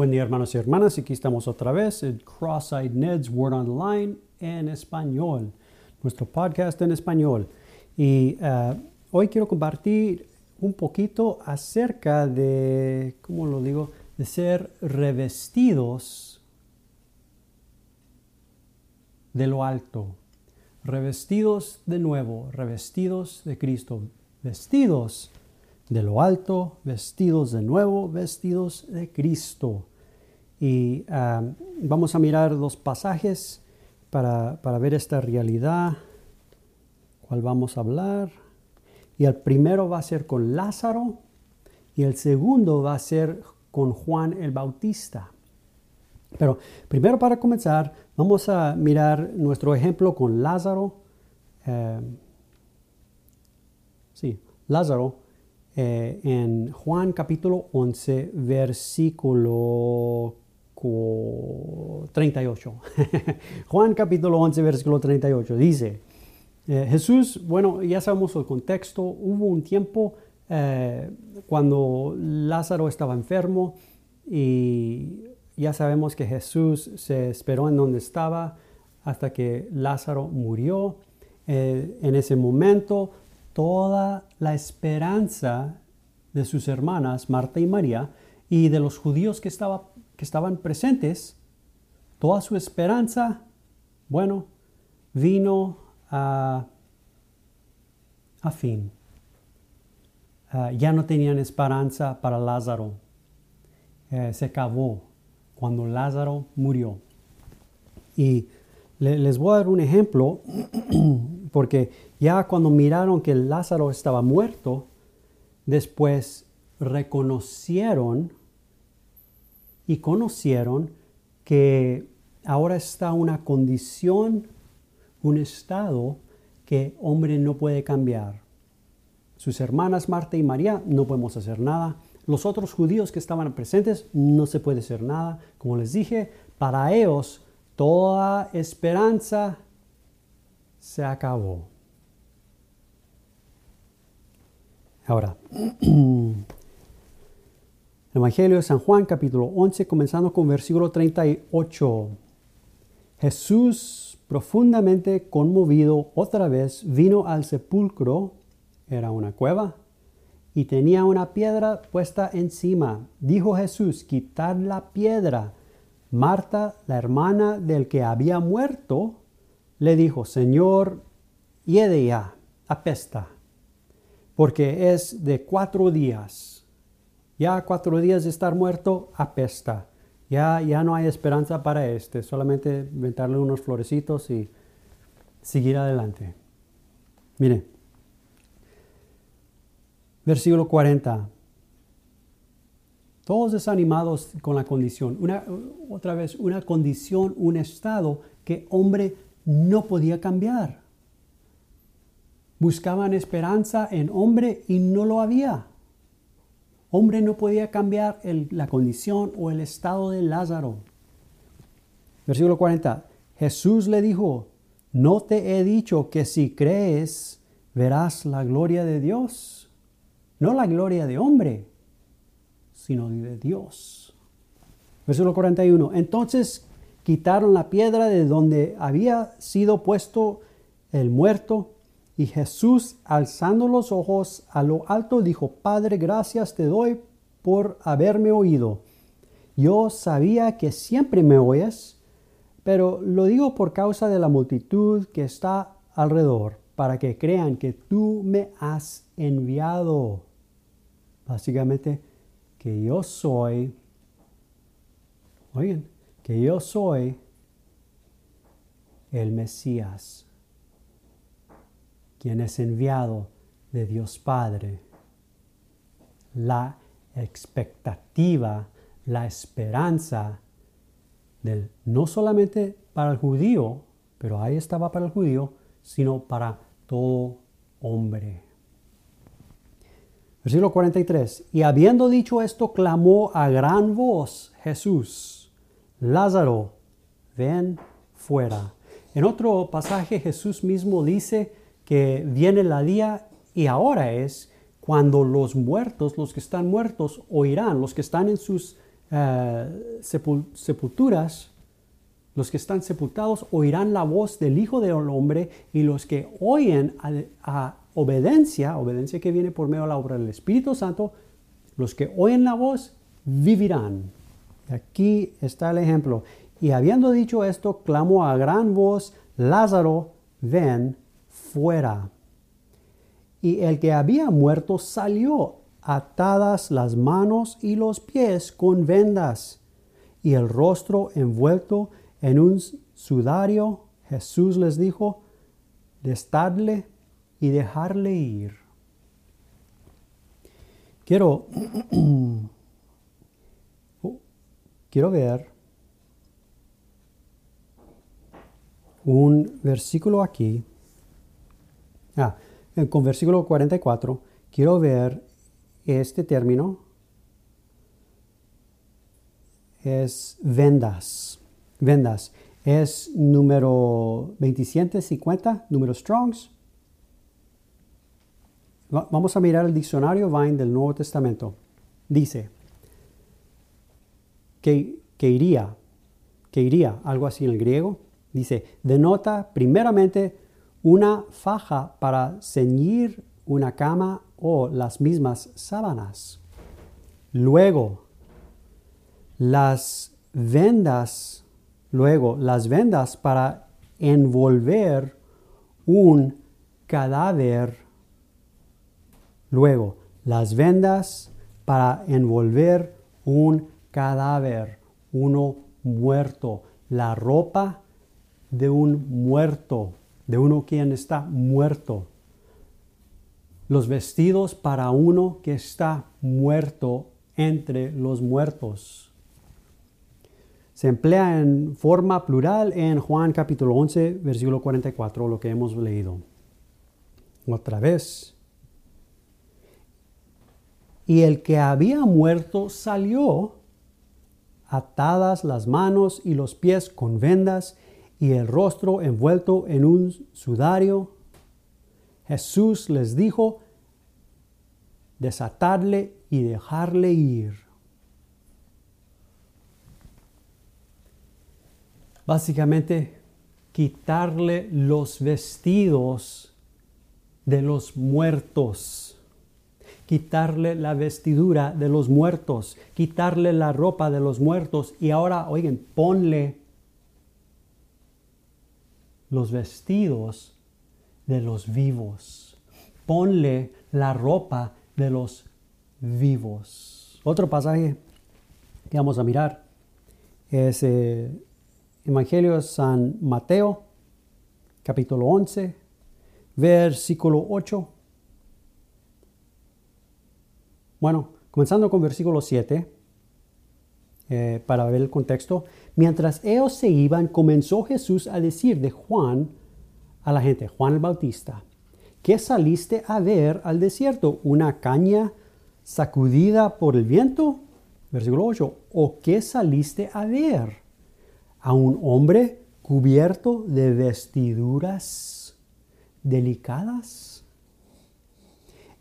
Buen día hermanos y hermanas, aquí estamos otra vez en Cross-Eyed Ned's Word Online en español, nuestro podcast en español. Y uh, hoy quiero compartir un poquito acerca de, ¿cómo lo digo?, de ser revestidos de lo alto, revestidos de nuevo, revestidos de Cristo, vestidos de lo alto, vestidos de nuevo, vestidos de Cristo. Y um, vamos a mirar dos pasajes para, para, ver esta realidad, cuál vamos a hablar. Y el primero va a ser con Lázaro y el segundo va a ser con Juan el Bautista. Pero primero para comenzar, vamos a mirar nuestro ejemplo con Lázaro. Eh, sí, Lázaro eh, en Juan capítulo 11, versículo 38. Juan capítulo 11, versículo 38 dice, eh, Jesús, bueno, ya sabemos el contexto, hubo un tiempo eh, cuando Lázaro estaba enfermo y ya sabemos que Jesús se esperó en donde estaba hasta que Lázaro murió. Eh, en ese momento, toda la esperanza de sus hermanas, Marta y María, y de los judíos que estaba que estaban presentes, toda su esperanza, bueno, vino a, a fin. Uh, ya no tenían esperanza para Lázaro. Uh, se acabó cuando Lázaro murió. Y le, les voy a dar un ejemplo, porque ya cuando miraron que Lázaro estaba muerto, después reconocieron y conocieron que ahora está una condición, un estado que hombre no puede cambiar. Sus hermanas Marta y María no podemos hacer nada. Los otros judíos que estaban presentes no se puede hacer nada. Como les dije, para ellos toda esperanza se acabó. Ahora, Evangelio de San Juan capítulo 11, comenzando con versículo 38. Jesús, profundamente conmovido, otra vez vino al sepulcro, era una cueva, y tenía una piedra puesta encima. Dijo Jesús, quitad la piedra. Marta, la hermana del que había muerto, le dijo, Señor, hiede ya, apesta, porque es de cuatro días ya cuatro días de estar muerto, apesta. Ya, ya no hay esperanza para este, solamente inventarle unos florecitos y seguir adelante. Mire, versículo 40. Todos desanimados con la condición. Una, otra vez, una condición, un estado que hombre no podía cambiar. Buscaban esperanza en hombre y no lo había. Hombre no podía cambiar la condición o el estado de Lázaro. Versículo 40. Jesús le dijo, ¿no te he dicho que si crees verás la gloria de Dios? No la gloria de hombre, sino de Dios. Versículo 41. Entonces quitaron la piedra de donde había sido puesto el muerto y Jesús, alzando los ojos a lo alto, dijo, Padre, gracias te doy por haberme oído. Yo sabía que siempre me oyes, pero lo digo por causa de la multitud que está alrededor, para que crean que tú me has enviado. Básicamente, que yo soy, oigan, que yo soy el Mesías quien es enviado de Dios Padre. La expectativa, la esperanza no solamente para el judío, pero ahí estaba para el judío, sino para todo hombre. Versículo 43. Y habiendo dicho esto, clamó a gran voz Jesús, Lázaro, ven fuera. En otro pasaje Jesús mismo dice que viene la día y ahora es cuando los muertos, los que están muertos, oirán, los que están en sus eh, sepulturas, los que están sepultados oirán la voz del Hijo del Hombre y los que oyen a, obediencia, obediencia que viene por medio de la obra del Espíritu Santo, los que oyen la voz vivirán. Aquí está el ejemplo. Y habiendo dicho esto, clamó a gran voz, Lázaro, ven fuera. Y el que había muerto salió, atadas las manos y los pies con vendas, y el rostro envuelto en un sudario. Jesús les dijo, destadle y dejarle ir. Quiero, quiero ver un versículo aquí. Con versículo 44, quiero ver este término. Es vendas. Vendas. Es número 2750, número Strongs. Vamos a mirar el diccionario Vine del Nuevo Testamento. Dice que, que iría, que iría, algo así en el griego, Dice, denota primeramente una faja para ceñir una cama o las mismas sábanas. Luego, las vendas, luego, las vendas para envolver un cadáver. Luego, las vendas para envolver un cadáver, uno muerto. La ropa de un muerto, de uno quien está muerto. Los vestidos para uno que está muerto entre los muertos. Se emplea en forma plural en Juan capítulo 11, versículo 44, lo que hemos leído. Otra vez. Y el que había muerto salió, atadas las manos y los pies con vendas, y el rostro envuelto en un sudario, Jesús les dijo, desatarle y dejarle ir. Básicamente, quitarle los vestidos de los muertos, quitarle la vestidura de los muertos, quitarle la ropa de los muertos. Y ahora, oigan, ponle los vestidos de los vivos. Ponle la ropa de los vivos. Otro pasaje que vamos a mirar es eh, Evangelio de San Mateo, capítulo 11, versículo 8. Bueno, comenzando con versículo 7, eh, para ver el contexto. Mientras ellos se iban, comenzó Jesús a decir de Juan a la gente, Juan el Bautista, ¿qué saliste a ver al desierto? ¿Una caña sacudida por el viento? Versículo 8. ¿O qué saliste a ver? ¿A un hombre cubierto de vestiduras delicadas?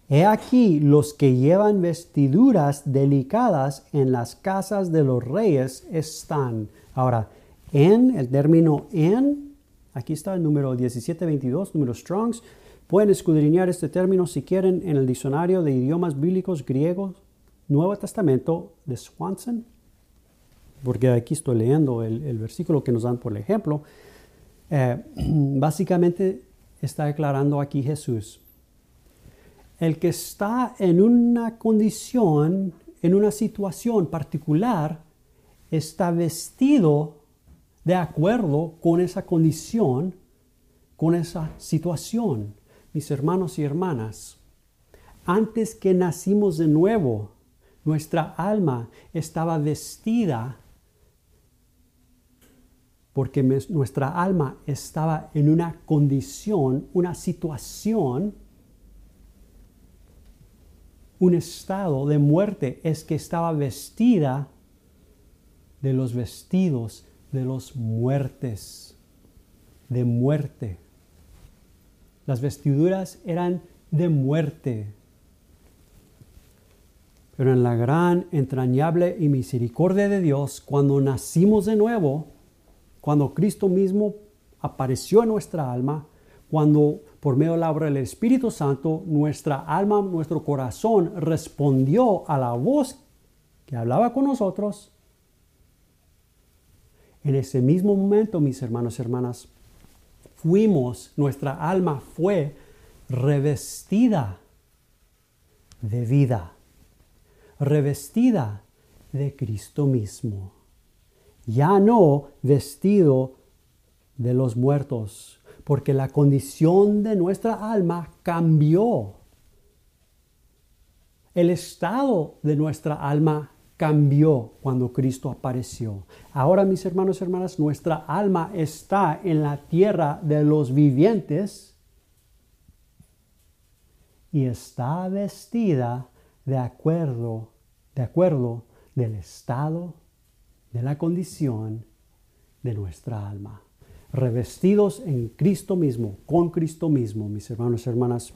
He aquí los que llevan vestiduras delicadas en las casas de los reyes están. Ahora, en, el término en, aquí está el número 1722, número Strongs. Pueden escudriñar este término si quieren en el diccionario de idiomas bíblicos griegos, Nuevo Testamento de Swanson, porque aquí estoy leyendo el, versículo que nos dan por ejemplo. Eh, básicamente está declarando aquí Jesús. El que está en una condición, en una situación particular, está vestido de acuerdo con esa condición, con esa situación. Mis hermanos y hermanas, antes que nacimos de nuevo, nuestra alma estaba vestida porque nuestra alma estaba en una condición, una situación, un estado de muerte, es que estaba vestida de los vestidos de los muertes, de muerte. Las vestiduras eran de muerte. Pero en la gran, entrañable y misericordia de Dios, cuando nacimos de nuevo, cuando Cristo mismo apareció en nuestra alma, cuando por medio de la obra del Espíritu Santo, nuestra alma, nuestro corazón respondió a la voz que hablaba con nosotros, en ese mismo momento, mis hermanos y hermanas, fuimos, nuestra alma fue revestida de vida, revestida de Cristo mismo, ya no vestido de los muertos, porque la condición de nuestra alma cambió. El estado de nuestra alma cambió cuando Cristo apareció. Ahora, mis hermanos y hermanas, nuestra alma está en la tierra de los vivientes y está vestida de acuerdo, de acuerdo del estado, de la condición de nuestra alma. Revestidos en Cristo mismo, con Cristo mismo, mis hermanos y hermanas.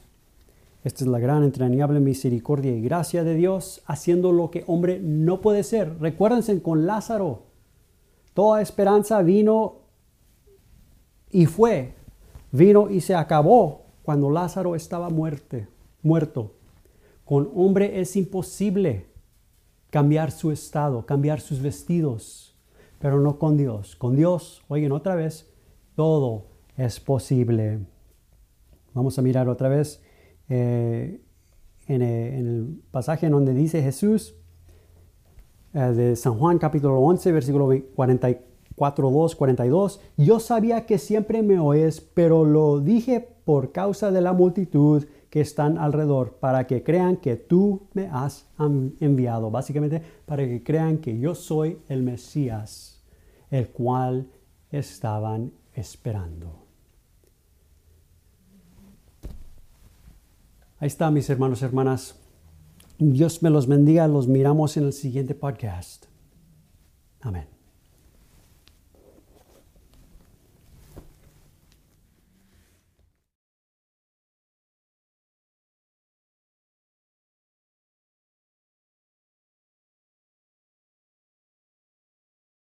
Esta es la gran, entrañable misericordia y gracia de Dios haciendo lo que hombre no puede ser. Recuérdense con Lázaro. Toda esperanza vino y fue. Vino y se acabó cuando Lázaro estaba muerte, muerto. Con hombre es imposible cambiar su estado, cambiar sus vestidos, pero no con Dios. Con Dios, oigan otra vez, todo es posible. Vamos a mirar otra vez eh, en, eh, en, el pasaje en donde dice Jesús eh, de San Juan capítulo 11, versículo 44, 2, 42, yo sabía que siempre me oyes, pero lo dije por causa de la multitud que están alrededor, para que crean que tú me has enviado, básicamente para que crean que yo soy el Mesías, el cual estaban esperando. Ahí está, mis hermanos y hermanas. Dios me los bendiga. Los miramos en el siguiente podcast. Amén.